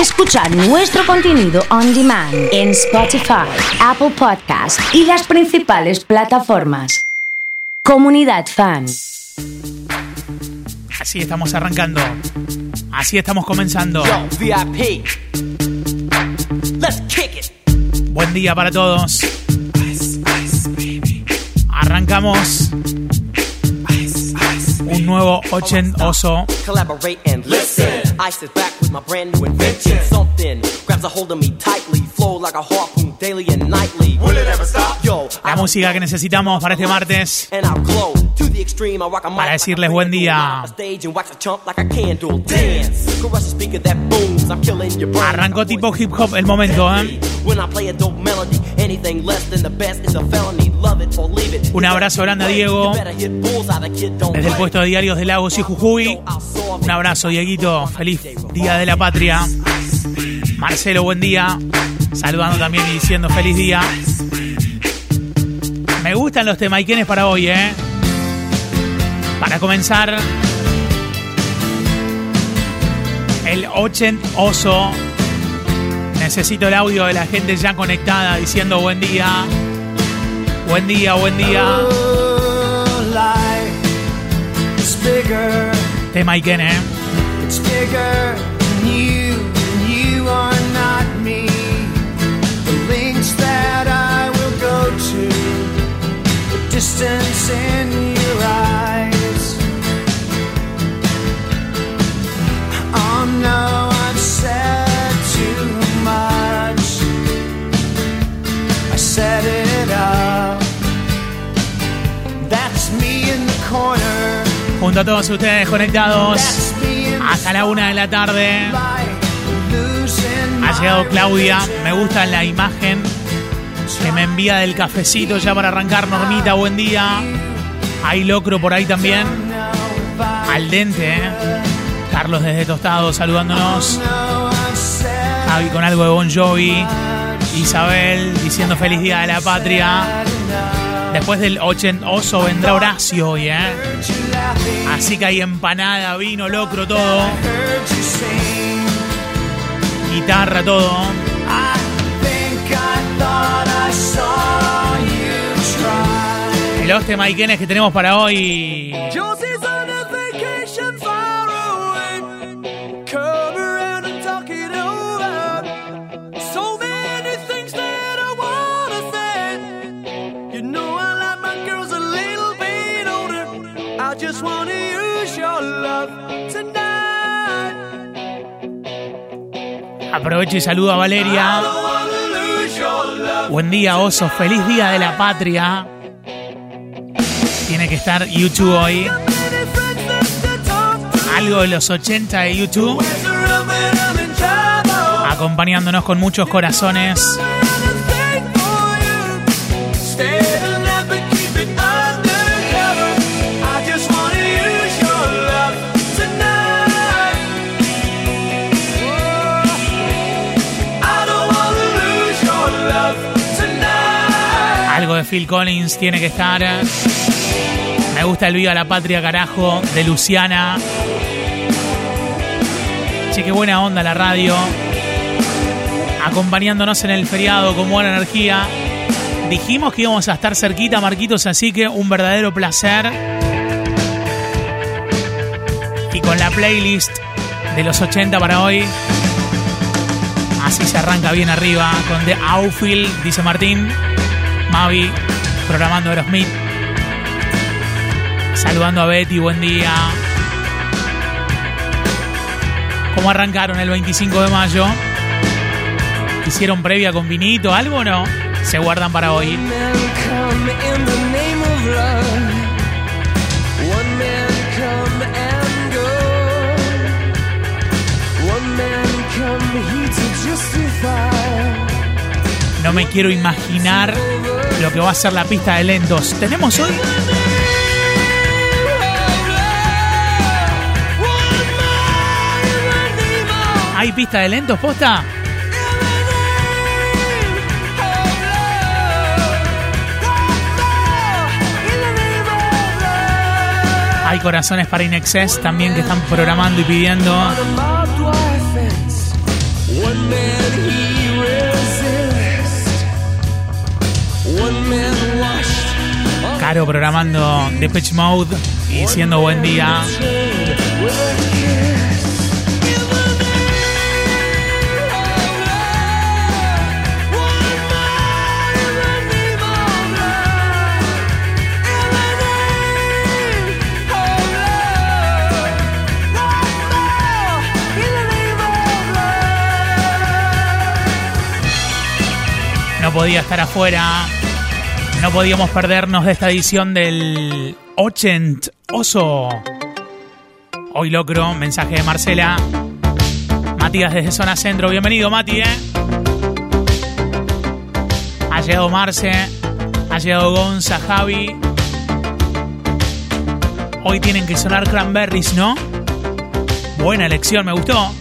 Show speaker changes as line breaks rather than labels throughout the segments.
Escuchar nuestro contenido on demand en Spotify, Apple Podcast y las principales plataformas. Comunidad Fan.
Así estamos arrancando. Así estamos comenzando.
Yo, VIP. Let's kick it.
Buen día para todos. Arrancamos nuevo ochentoso.
Collaborate and listen. I sit back with my brand new invention. Something grabs a hold of me tightly. Flow like a harpoon daily and nightly. Will it ever stop?
La música que necesitamos para este martes. Para decirles buen día. Arrancó tipo hip hop el momento, ¿eh? Un abrazo grande a Diego. Desde el puesto de diarios de Lagos y Jujuy. Un abrazo, Dieguito. Feliz Día de la Patria. Marcelo, buen día. Saludando también y diciendo feliz día. Me gustan los temaiquenes para hoy, ¿eh? Para comenzar, el 80 oso. Necesito el audio de la gente ya conectada diciendo buen día. Buen día, buen día. Temaiken, ¿eh?
Distance in your eyes. Oh no, I've said too much. I set it up. That's me in the corner.
Junto a todos ustedes conectados hasta la una de la tarde. Ha llegado Claudia. Me gusta la imagen que me envía del cafecito ya para arrancar. Normita, buen día. Hay locro por ahí también. Al dente, ¿eh? Carlos desde Tostado saludándonos. Javi con algo de Bon Jovi. Isabel diciendo feliz día de la patria. Después del ochentoso vendrá Horacio hoy, ¿eh? Así que hay empanada, vino, locro, todo. Guitarra, todo. Los temaiquenes que tenemos para hoy.
Just wanna use your love tonight.
Aprovecho y saludo a Valeria. Buen día, oso. Feliz día de la patria. Tiene que estar YouTube hoy. Algo de los 80 de YouTube. Acompañándonos con muchos corazones. Algo de Phil Collins tiene que estar. Me gusta el Viva la Patria, carajo, de Luciana. Che, qué buena onda la radio. Acompañándonos en el feriado con buena energía. Dijimos que íbamos a estar cerquita, Marquitos, así que un verdadero placer. Y con la playlist de los 80 para hoy. Así se arranca bien arriba con The Outfield, dice Martín. Mavi programando Aerosmith. Saludando a Betty, buen día. ¿Cómo arrancaron el 25 de mayo? ¿Hicieron previa con vinito, algo o no? Se guardan para hoy. No me quiero imaginar lo que va a ser la pista de lentos. ¿Tenemos hoy? ¿Hay pista de lentos, posta? Hay corazones para Inexcess también que están programando y pidiendo. Caro programando Depeche Mode y diciendo buen día. Podía estar afuera. No podíamos perdernos de esta edición del 80 Oso. Hoy locro, mensaje de Marcela. Matías desde Zona Centro. Bienvenido, Mati, ¿eh? Ha llegado Marce. Ha llegado Gonza, Javi. Hoy tienen que sonar cranberries, ¿no? Buena elección, me gustó.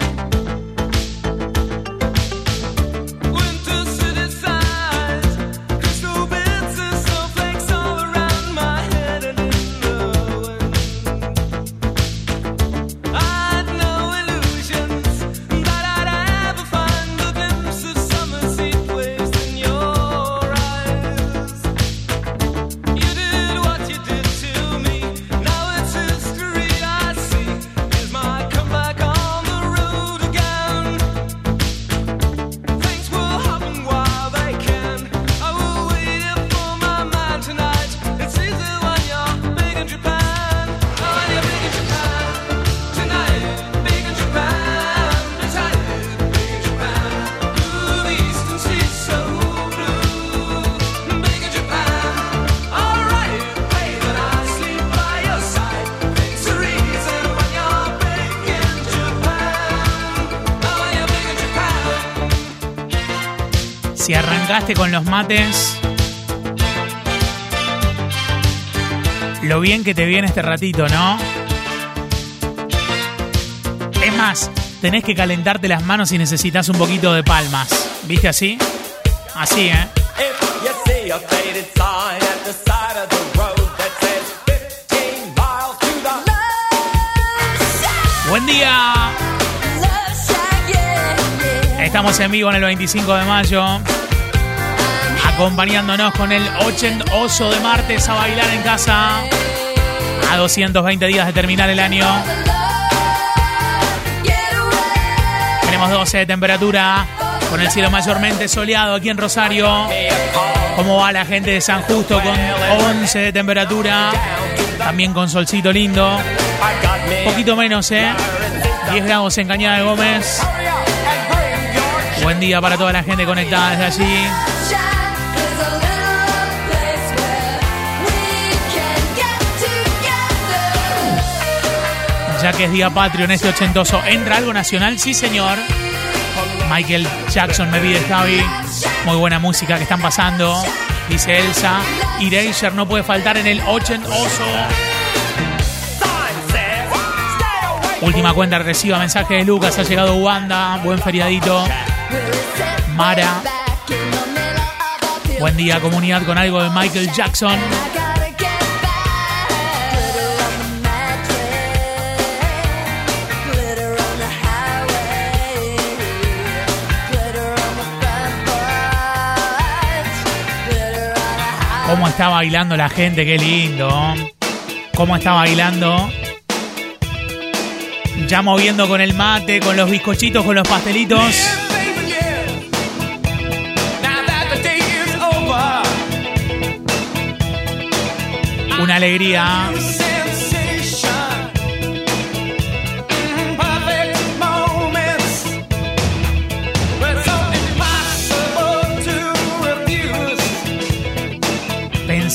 Si arrancaste con los mates, lo bien que te viene este ratito, ¿no? Es más, tenés que calentarte las manos si necesitas un poquito de palmas. ¿Viste así? Así, ¿eh?
If you see a faded sign at the side of the road that says 15 miles to the
Buen día. Estamos en vivo en el 25 de mayo. Acompañándonos con el 80 oso de martes a bailar en casa. A 220 días de terminar el año. Tenemos 12 de temperatura. Con el cielo mayormente soleado aquí en Rosario. ¿Cómo va la gente de San Justo con 11 de temperatura? También con solcito lindo. Poquito menos, ¿eh? 10 grados en Cañada de Gómez. Buen día para toda la gente conectada desde allí. Ya que es día patrio en este ochentoso, ¿entra algo nacional? Sí, señor. Michael Jackson me pide Javi. Muy buena música que están pasando. Dice Elsa. Erasure no puede faltar en el ochentoso. Última cuenta reciba mensaje de Lucas. Ha llegado Wanda. Buen feriadito. Mara. Buen día, comunidad, con algo de Michael Jackson. ¿Cómo está bailando la gente? Qué lindo. ¿Cómo está bailando? Ya moviendo con el mate, con los bizcochitos, con los pastelitos.
baby, yeah.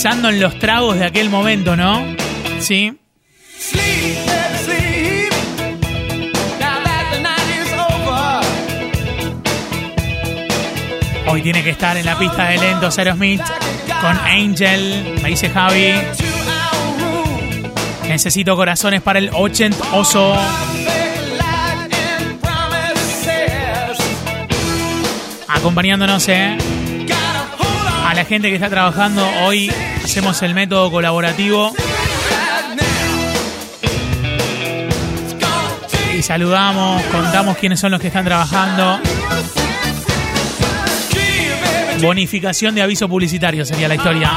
Pensando en los tragos de aquel momento, ¿no? Sí. Hoy tiene que estar en la pista de lentos Aerosmith con Angel. Me dice Javi. Necesito corazones para el 80 oso. Acompañándonos, ¿eh? A la gente que está trabajando, hoy hacemos el método colaborativo y saludamos, contamos quiénes son los que están trabajando. Bonificación de aviso publicitario sería la historia.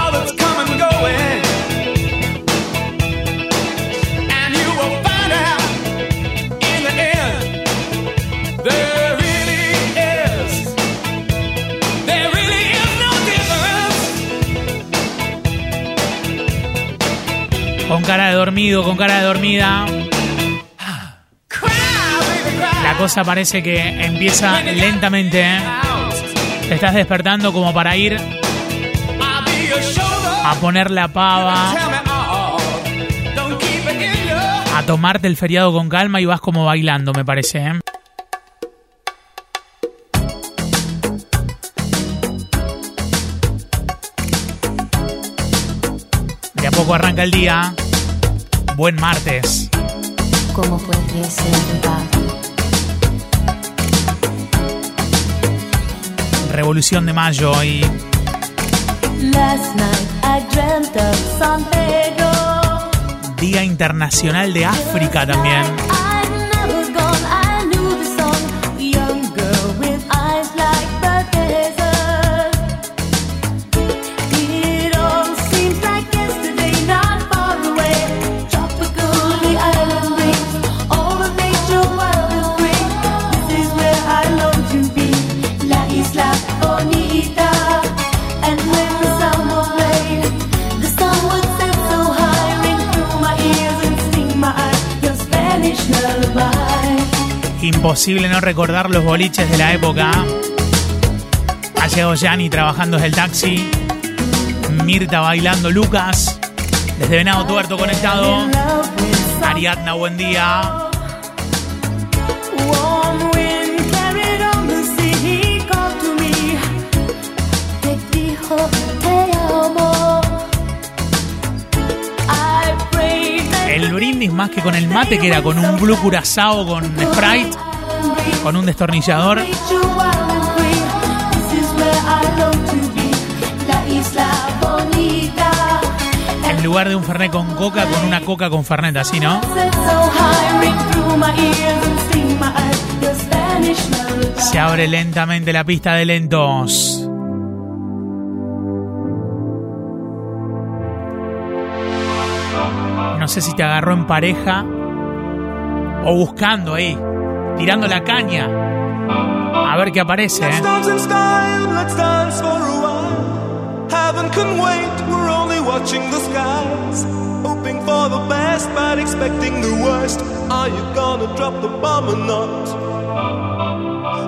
Cara de dormido, con cara de dormida. La cosa parece que empieza lentamente. ¿eh? Te estás despertando como para ir a poner la pava, a tomarte el feriado con calma y vas como bailando, me parece. ¿eh? De a poco arranca el día. Buen martes. Revolución de Mayo y
Last night I dreamt of San Pedro.
Día Internacional de África también. Imposible no recordar los boliches de la época. Ha llegado Gianni trabajando desde el taxi. Mirta bailando, Lucas. Desde Venado Tuerto conectado. Ariadna, buen día. Que con el mate, que era con un blue curazao con Sprite, con un destornillador. En lugar de un Fernet con coca, con una coca con Fernet, así, ¿no? Se abre lentamente la pista de lentos. No sé si te agarró en pareja o buscando ahí, tirando la caña. A ver qué aparece. ¿eh?
dance in style, let's dance for a while. Heaven can wait, we're only watching the skies. Hoping for the best, but expecting the worst. Are you gonna drop the bomb or not?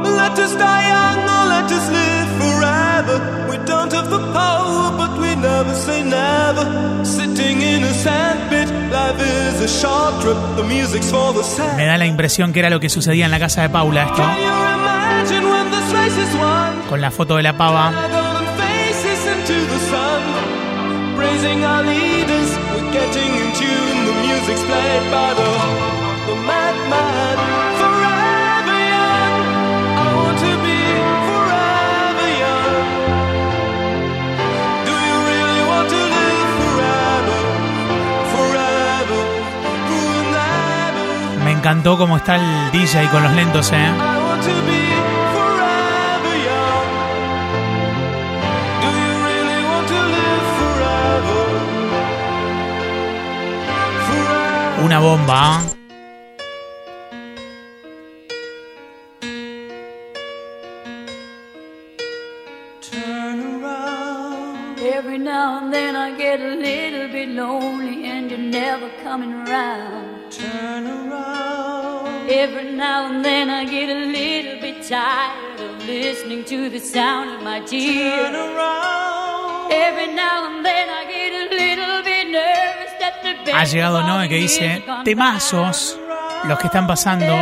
Let us die young or let us live forever. Don't have the power, but we never say never. Sitting in a sandpit, life is a short trip. The music's for the sad.
Me da la impresión que era lo que sucedía en la casa de Paula esto,
Can you imagine when this race is won?
con la foto de la pava.
Praising our leaders. We're getting in tune. The music's played by the the madman.
Encantó cómo está el DJ con los lentos, ¿eh?
I want to be forever young. Do you really want to live forever? Forever.
Una bomba. ¿eh?
Turn around.
Every now and then I get a little bit lonely and you're never coming around. Listening to the sound of my
Turn
tears.
around.
Every now and then I get a little bit nervous that the
Ha llegado Noé que dice, temazos, los que están pasando.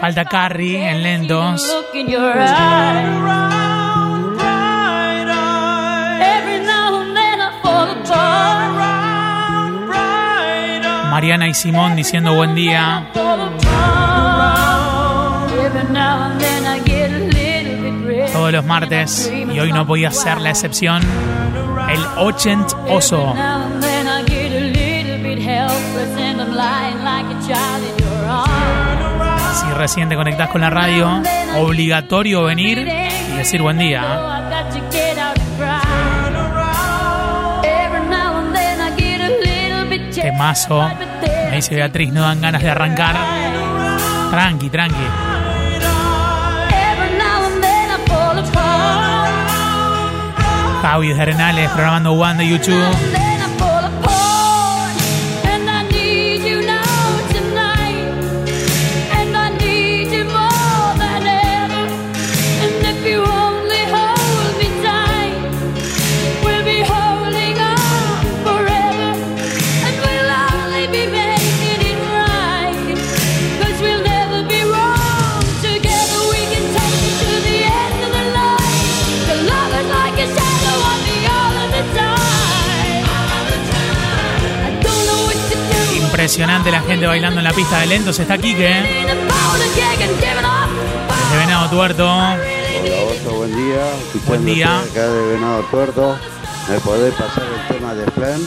Falta Carrie en lentos. Mariana y Simón diciendo buen día. Todos los martes, y hoy no podía ser la excepción, el Ochent Oso. Si recién te conectás con la radio, obligatorio venir y decir buen día.
Bit
Temazo. Me dice Beatriz, no dan ganas de arrancar. Tranqui, tranqui. Javi Arenales programando One de YouTube. Impresionante la gente bailando en la pista de lentos. Está Quique, ¿eh? desde Venado Tuerto.
Hola Oso, buen día.
Buen día.
Acá de Venado Tuerto. ¿Me podés pasar el tema de Flan?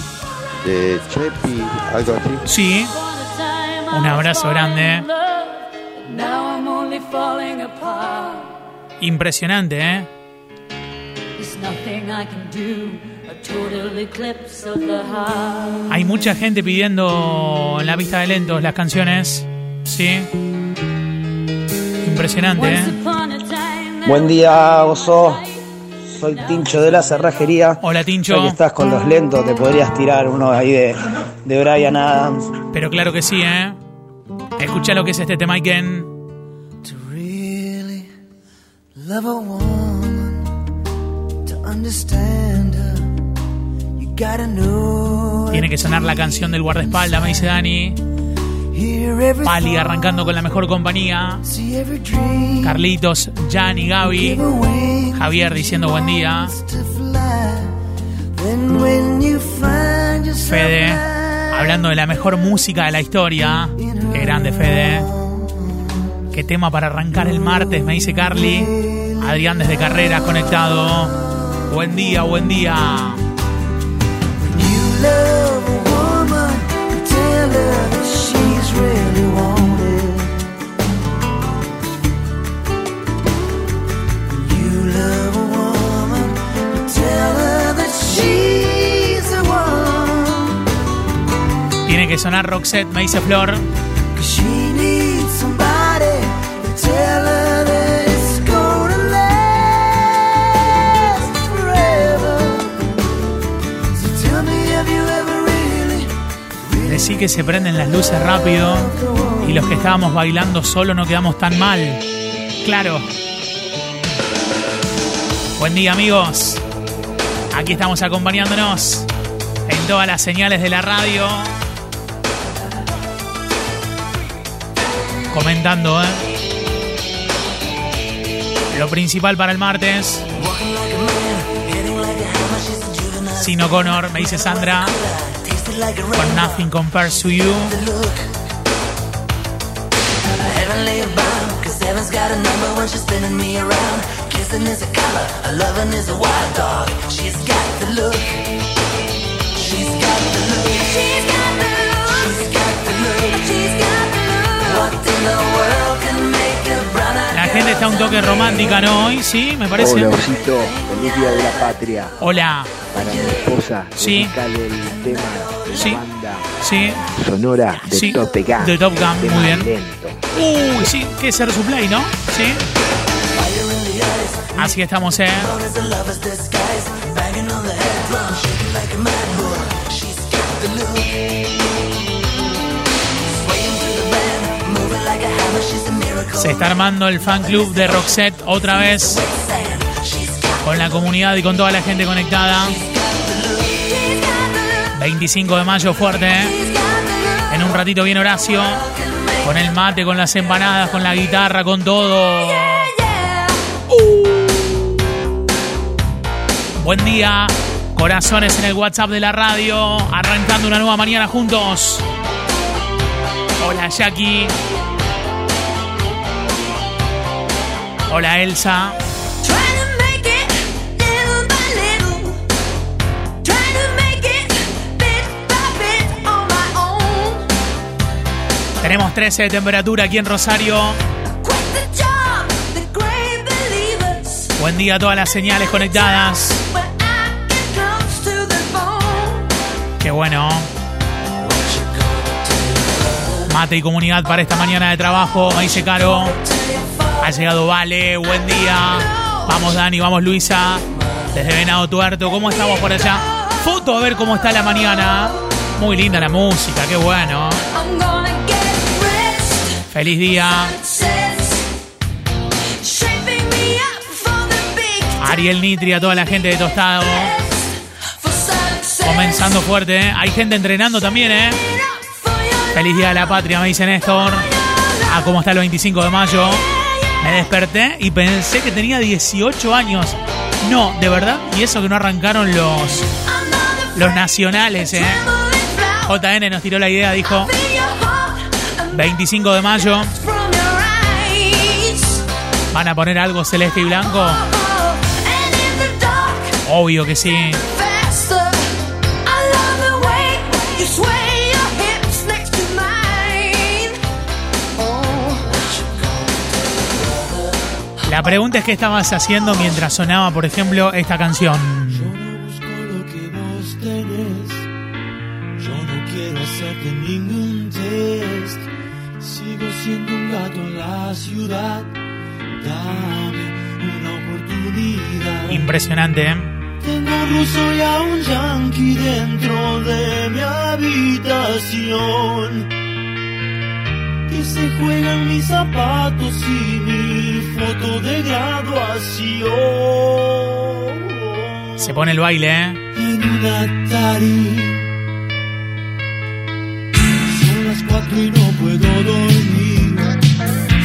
De Chepi, algo así.
Sí, Un abrazo grande. Impresionante, ¿eh? Hay mucha gente pidiendo en la pista de lentos las canciones. Sí. Impresionante, ¿eh?
Buen día, Oso. Soy Tincho de la Cerrajería.
Hola, Tincho.
Ya que estás con los lentos, te podrías tirar uno ahí de, de Brian Adams.
Pero claro que sí, ¿eh? Escucha lo que es este tema, Iken.
To really love a woman, to understand her.
Tiene que sonar la canción del guardaespaldas, me dice Dani. Pali arrancando con la mejor compañía. Carlitos, Jan y Gaby. Javier diciendo buen día. Fede, hablando de la mejor música de la historia. Qué grande, Fede. Qué tema para arrancar el martes, me dice Carly. Adrián desde Carreras conectado. Buen día, buen día. Tiene que sonar Roxette, me dice Flor. Decí que se prenden las luces rápido y los que estábamos bailando solo no quedamos tan mal. Claro. Buen día amigos. Aquí estamos acompañándonos en todas las señales de la radio. Comentando, ¿eh? Lo principal para el martes. Sino Connor, me dice Sandra. Con Nothing Compares to You.
Heavenly bound, cause heaven's got a number when she's spinning me around. Kissing is a color, a loving is a wild dog. She's got the look. She's got the look. She's got the look. She's got the look. She's got the look. What in the world can make
gente está un toque romántica, ¿no? Hoy sí, me parece.
Hola, Osito. Feliz Día de la Patria.
Hola.
Para mi esposa,
Sí.
el tema de la
Sí.
banda
Sí.
sonora de
Sí.
Top Gun.
De Top Gun, muy bien.
lento.
Uy, sí, que ser su play, ¿no? Sí. Así que estamos, ¿eh? Se está armando el fan club de Roxette otra vez con la comunidad y con toda la gente conectada. 25 de mayo fuerte, ¿eh? En un ratito viene Horacio. Con el mate, con las empanadas, con la guitarra, con todo. Uh. Buen día. Corazones en el WhatsApp de la radio. Arrancando una nueva mañana juntos. Hola Jackie.
My own.
Tenemos 13 de temperatura aquí en Rosario. Buen día a todas las señales conectadas. Qué bueno. Mate y comunidad para esta mañana de trabajo. Me dice Caro. Ha llegado Vale. Buen día. Vamos Dani, vamos Luisa. Desde Venado Tuerto. ¿Cómo estamos por allá? Foto a ver cómo está la mañana. Muy linda la música. Qué bueno. Feliz día. Ariel Nitri, a toda la gente de Tostado. Comenzando fuerte, ¿eh? Hay gente entrenando también, ¿eh? Feliz Día de la Patria, me dice Néstor. Ah, ¿cómo está el 25 de mayo? Me desperté y pensé que tenía 18 años. No, de verdad. Y eso que no arrancaron los, los nacionales, ¿eh? JN nos tiró la idea, dijo,
In your
25 de mayo. ¿Van a poner algo celeste y blanco? Obvio que sí. La pregunta es qué estabas haciendo mientras sonaba, por ejemplo, esta canción.
Yo no busco lo que vos tenés. Yo no quiero hacerte ningún test. Sigo siendo un gato en la ciudad. Dame una oportunidad.
Impresionante, ¿eh?
Tengo un ruso y a un yankee dentro de mi habitación. Que se juegan mis zapatos y mi foto de graduación.
Se pone el baile, ¿eh?
En un Atari. Son las cuatro y no puedo dormir.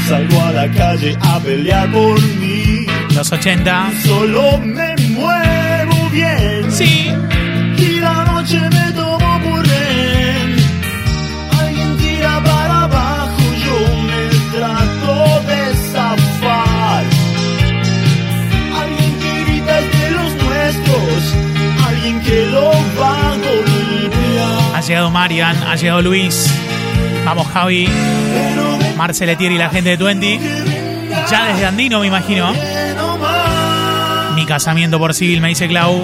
Salgo a la calle a pelear por mí.
Los 80.
Solo me muevo bien.
Sí.
Y la noche me
llegado Marian, ha llegado Luis. Vamos, Javi. Marceletier y la gente de Twenty. Ya desde Andino, me imagino. Mi casamiento por civil, me dice Clau.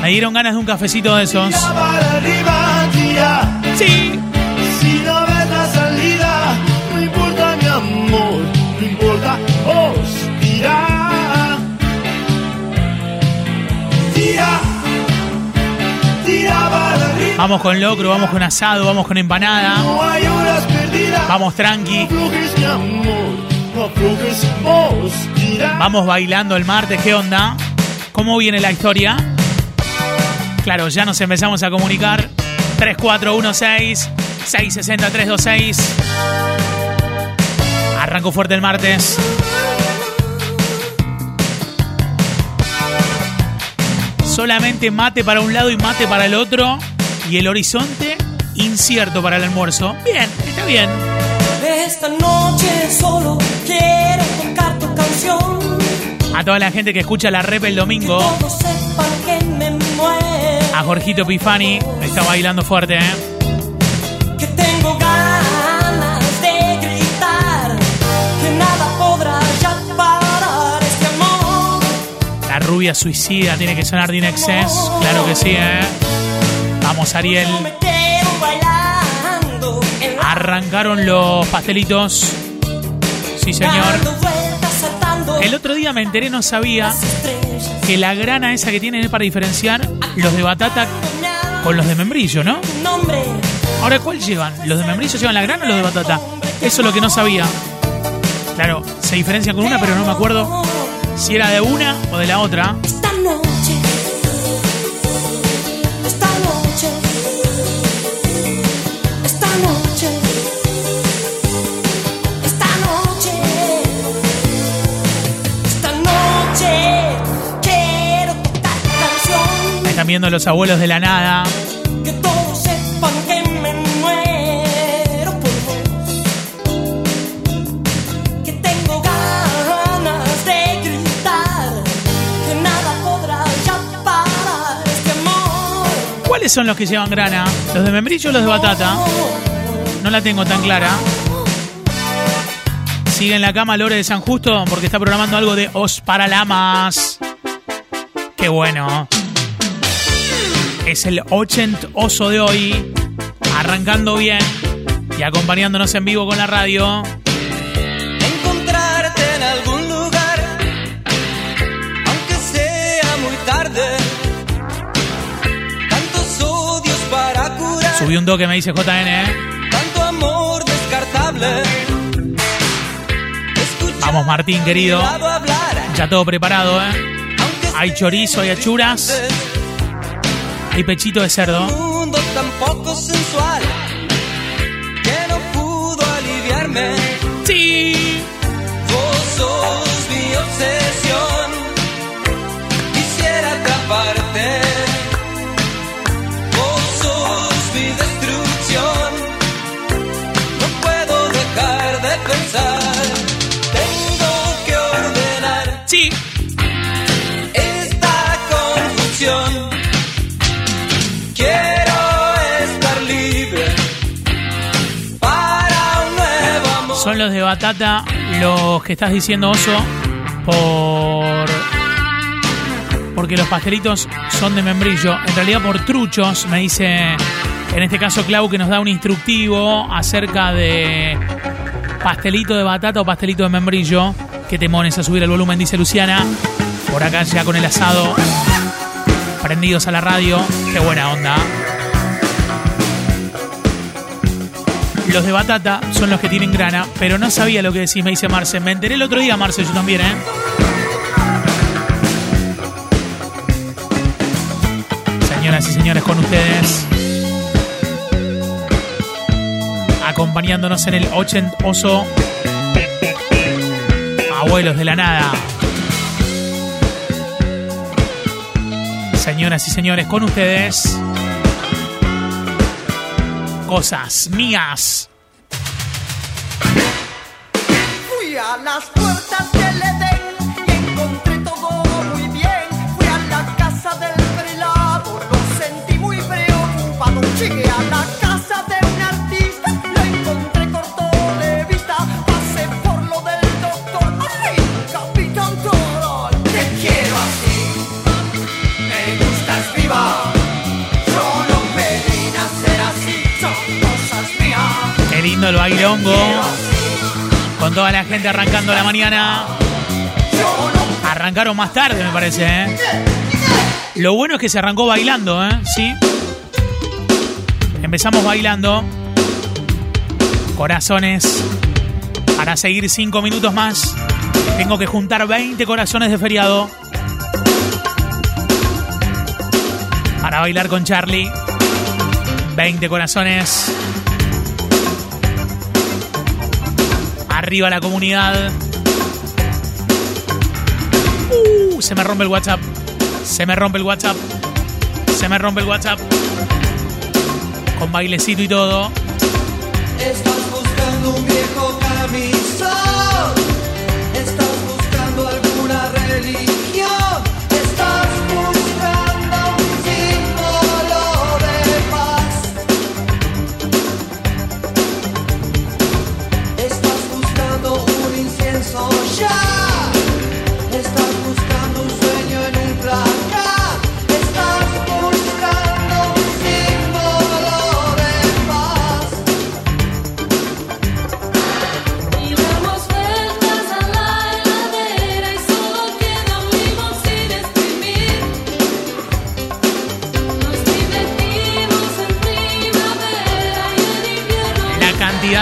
Me dieron ganas de un cafecito de esos. Sí. Vamos con locro, vamos con asado, vamos con empanada.
No hay horas perdidas.
Vamos tranqui.
No aflojes mi amor, no aflojes vos, tira.
Vamos bailando el martes, ¿qué onda? ¿Cómo viene la historia? Claro, ya nos empezamos a comunicar. 3416-660-326. Arrancó fuerte el martes. Solamente mate para un lado y mate para el otro. Y el horizonte incierto para el almuerzo. Bien, está bien.
Esta noche solo quiero tocar tu canción.
A toda la gente que escucha la rep el domingo.
Que me.
A Jorgito Pifani. Está bailando fuerte, ¿eh?
Que tengo ganas de gritar. Que nada podrá ya parar este amor.
La rubia suicida tiene que sonar de Excess. Claro que sí, ¿eh? Vamos, Ariel. Arrancaron los pastelitos. Sí, señor. El otro día me enteré, no sabía que la grana esa que tienen es para diferenciar los de batata con los de membrillo, ¿no? Ahora, ¿cuál llevan? ¿Los de membrillo llevan la grana o los de batata? Eso es lo que no sabía. Claro, se diferencian con una, pero no me acuerdo si era de una o de la otra. Viendo los abuelos de la nada.
que todos sepan que me muero por vos, que tengo ganas de gritar, que nada podrá ya parar este amor.
¿Cuáles son los que llevan grana? ¿Los de membrillo o los de batata? No la tengo tan clara. Sigue en la cama Lore de San Justo porque está programando algo de Os Paralamas. Qué bueno. Es el 80 oso de hoy. Arrancando bien y acompañándonos en vivo con la radio.
encontrarte en algún lugar, aunque sea muy tarde. Tantos odios para curar,
Subí un toque, me dice JN. ¿eh?
tanto amor descartable.
Vamos, Martín, querido. Ya todo preparado, ¿eh? Hay chorizo, hay achuras, hay pechito de cerdo. De batata los que estás diciendo, Oso, por... Porque los pastelitos son de membrillo. En realidad por truchos, me dice, en este caso Clau, que nos da un instructivo acerca de pastelito de batata o pastelito de membrillo. Que te mones a subir el volumen, dice Luciana. Por acá ya con el asado. Prendidos a la radio. Qué buena onda. Los de batata son los que tienen grana, pero no sabía lo que decís, me dice Marce. Me enteré el otro día, Marce, yo también, ¿eh? Señoras y señores, con ustedes. Acompañándonos en el 80 oso. Abuelos de la nada. Señoras y señores, con ustedes. Cosas mías.
Fui a las
lindo el bailongo. Con toda la gente arrancando la mañana. Arrancaron más tarde, me parece, ¿eh? Lo bueno es que se arrancó bailando, ¿eh? Sí. Empezamos bailando. Corazones. Para seguir cinco minutos más, tengo que juntar 20 corazones de feriado. Para bailar con Charlie. 20 corazones. Arriba la comunidad. Uh, se me rompe el WhatsApp. Se me rompe el WhatsApp. Se me rompe el WhatsApp. Con bailecito y todo.
Estás buscando un viejo camisón. Estás buscando alguna religión.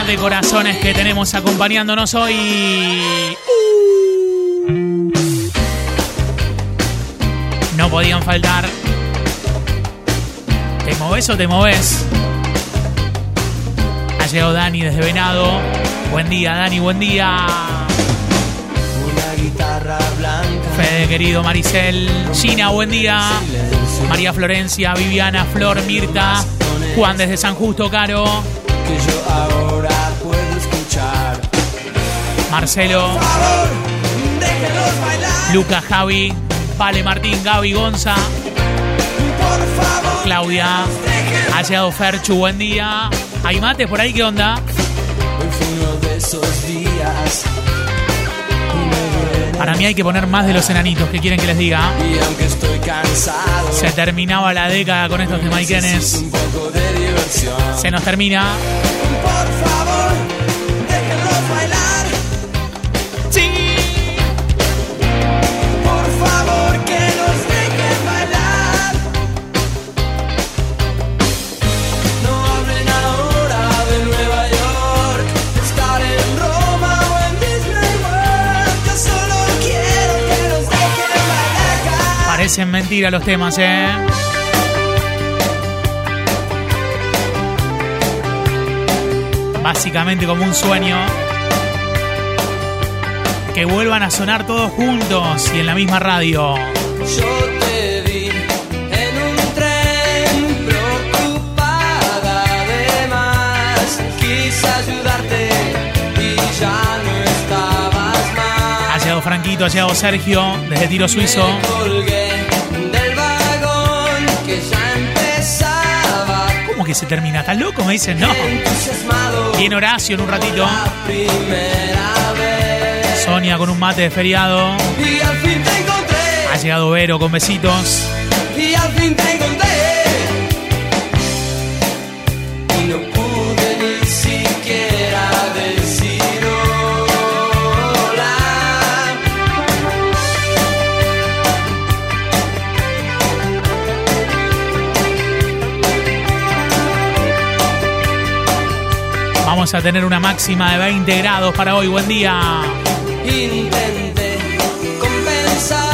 Cantidad de corazones que tenemos acompañándonos hoy. No podían faltar. ¿Te moves o te moves? Ha llegado Dani desde Venado. Buen día, Dani, buen día.
Una guitarra blanca.
Fede, querido Maricel. Gina, buen día. María Florencia, Viviana, Flor, Mirta. Juan desde San Justo, Caro.
que yo escuchar.
Marcelo,
Déjenos bailar,
Luca, Javi, Vale, Martín, Gaby, Gonza. Claudia. Ha llegado Ferchu, buen día. ¿Hay mates por ahí? ¿Qué onda? Para mí hay que poner más de los enanitos. ¿Qué quieren que les diga? Se terminaba la década con estos de
diversión.
Se nos termina. Parecen mentira los temas, ¿eh? Básicamente como un sueño. Que vuelvan a sonar todos juntos y en la misma radio.
Yo te vi en un tren preocupada de más. Quise ayudarte y ya
llegado Franquito, ha llegado Sergio desde Tiro Suizo. ¿Cómo ¿Cómo que se termina? ¿Estás loco? Me dicen, no. Viene Horacio en un ratito. Sonia con un mate de feriado. Ha llegado Vero con besitos. A tener una máxima de 20 grados para hoy. Buen día.
Intenté compensar,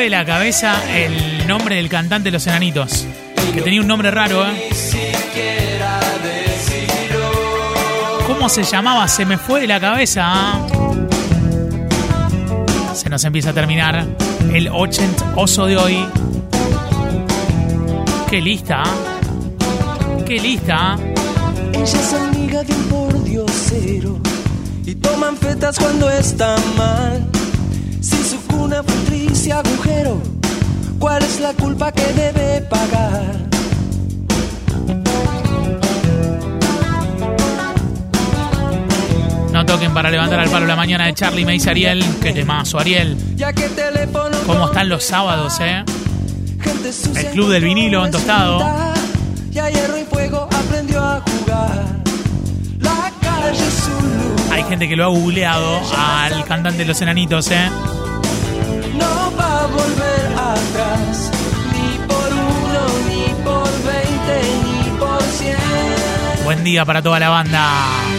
de la cabeza el nombre del cantante de Los Enanitos. Que tenía un nombre raro, ¿eh? ¿Cómo se llamaba? Se me fue de la cabeza. ¿ah? Se nos empieza a terminar el 80 oso de hoy. Qué lista, ¿ah? Qué lista, ¿ah?
Ella es amiga de un pordiosero y toman fetas cuando está mal. Agujero, ¿cuál es la culpa que debe pagar?
No toquen para levantar al palo la mañana de Charlie, me dice Ariel. Qué temazo, Ariel. ¿Cómo están los sábados, eh? El club del vinilo en tostado. Hay gente que lo ha googleado al cantante de Los Enanitos, eh.
Volver atrás, ni por uno, ni por veinte, ni por cien.
Buen día para toda la banda.